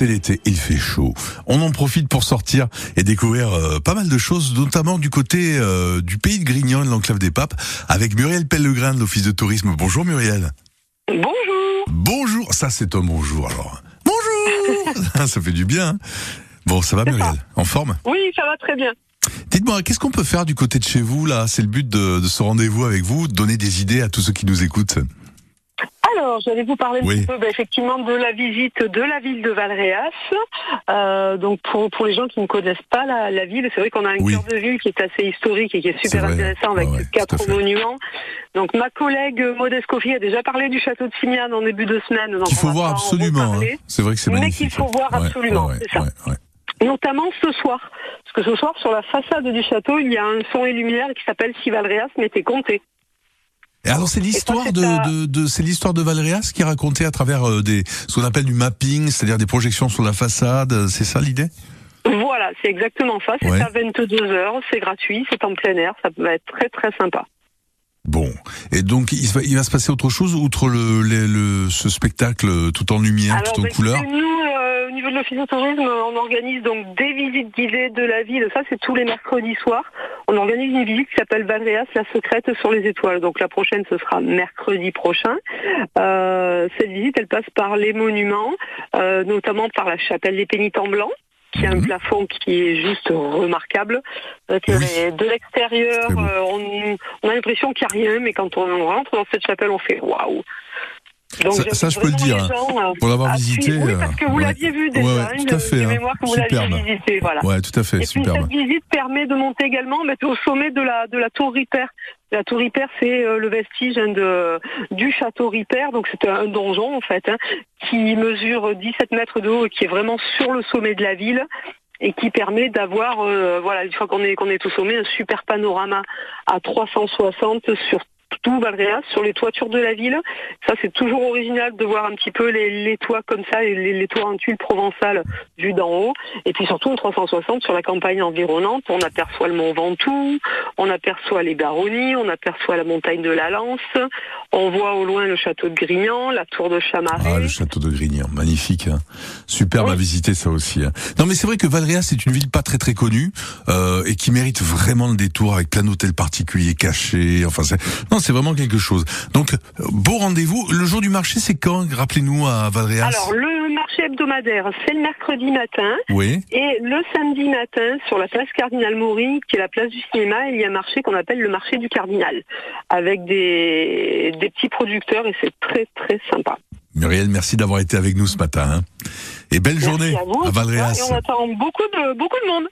c'est l'été, il fait chaud. On en profite pour sortir et découvrir euh, pas mal de choses, notamment du côté euh, du pays de Grignan, de l'enclave des Papes, avec Muriel Pellegrin de l'Office de tourisme. Bonjour Muriel. Bonjour. Bonjour, ça c'est un bonjour alors. Bonjour Ça fait du bien. hein. Bon, ça va ça. Muriel En forme? Oui, ça va très bien. Dites-moi, qu'est-ce qu'on peut faire du côté de chez vous là? C'est le but de, de ce rendez-vous avec vous, de donner des idées à tous ceux qui nous écoutent? Alors, j'allais vous parler un petit peu bah, effectivement de la visite de la ville de Valréas. Euh, donc pour, pour les gens qui ne connaissent pas la, la ville, c'est vrai qu'on a un Oui. cœur de ville qui est assez historique et qui est super intéressant avec ouais, à quatre monuments. Donc ma collègue Maud Escoffier a déjà parlé du château de Simiane en début de semaine. donc Qu'il on faut voir absolument. hein. C'est vrai que c'est Mais magnifique. qu'il faut voir Ouais, absolument, ouais, c'est ça. Notamment ce soir. Parce que ce soir, sur la façade du château, il y a un son et lumière qui s'appelle Si Valréas m'était compté. Et alors c'est l'histoire de, à- de, de- c'est l'histoire de Valréas qui est racontée à travers euh, des ce qu'on appelle du mapping, c'est-à-dire des projections sur la façade. euh, C'est ça l'idée? Voilà, c'est exactement ça. C'est Ouais. à 22h, c'est gratuit, c'est en plein air, ça va être très très sympa. Bon. Et donc il, va, il va se passer autre chose outre le, le, le- ce spectacle euh, tout en lumière, tout en bah, couleur? nous, euh, au niveau de l'office de tourisme, on organise donc des visites guidées de la ville. Ça, c'est tous les mercredis soirs. On organise une visite qui s'appelle Valréas, la secrète sur les étoiles. Donc la prochaine, ce sera mercredi prochain. Euh, cette visite, elle passe par les monuments, euh, notamment par la chapelle des pénitents blancs qui a un Mhm. plafond qui est juste remarquable. Euh, que Oui. les- De l'extérieur, euh, on, on a l'impression qu'il n'y a rien, mais quand on rentre dans cette chapelle, on fait waouh. Donc, Ça- je peux le dire, les hein. gens, euh, Pour l'avoir à visité. Oui, euh, parce que vous ouais. l'aviez vu déjà. Ouais, hein, tout à fait, hein. que vous Superbe. l'aviez visité, voilà. Ouais, tout à fait, Et puis cette visite permet de monter également mais au sommet de la de la tour Ripper. La tour Ripper, c'est euh, le vestige hein, de du château Ripper, donc c'est un donjon en fait, hein, qui mesure 17 mètres de haut et qui est vraiment sur le sommet de la ville et qui permet d'avoir, euh, voilà, une fois qu'on est qu'on est au sommet, un super panorama à 360 sur tout Valréas, sur les toitures de la ville. Ça, c'est toujours original de voir un petit peu les, les toits comme ça, les, les toits en tuiles provençales vus d'en haut. Et puis surtout, en 360, sur la campagne environnante, on aperçoit le Mont Ventoux, on aperçoit les Baronnies, on aperçoit la montagne de la Lance, on voit au loin le château de Grignan, la tour de Chamaret. Ah, le château de Grignan, magnifique. Hein. Superbe Oui. à visiter ça aussi. hein. Non mais c'est vrai que Valréas c'est une ville pas très très connue euh, et qui mérite vraiment le détour avec plein d'hôtels particuliers cachés. Enfin c'est non c'est vraiment quelque chose. Donc beau rendez-vous. Le jour du marché c'est quand Rappelez-nous à Valréas. Alors, le marché hebdomadaire, c'est le mercredi matin. Oui. Et le samedi matin, sur la place Cardinal Maury, qui est la place du cinéma, il y a un marché qu'on appelle le marché du Cardinal, avec des, des petits producteurs et c'est très très sympa. Muriel, merci d'avoir été avec nous ce matin. hein. Et belle Merci journée à vous. Valréas. Et on attend beaucoup de, beaucoup de monde.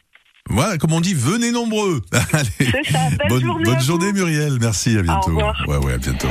Voilà, comme on dit, venez nombreux. Allez. Ça. Bonne journée. bonne Muriel. Merci, à bientôt. revoir. Ouais, ouais, à bientôt.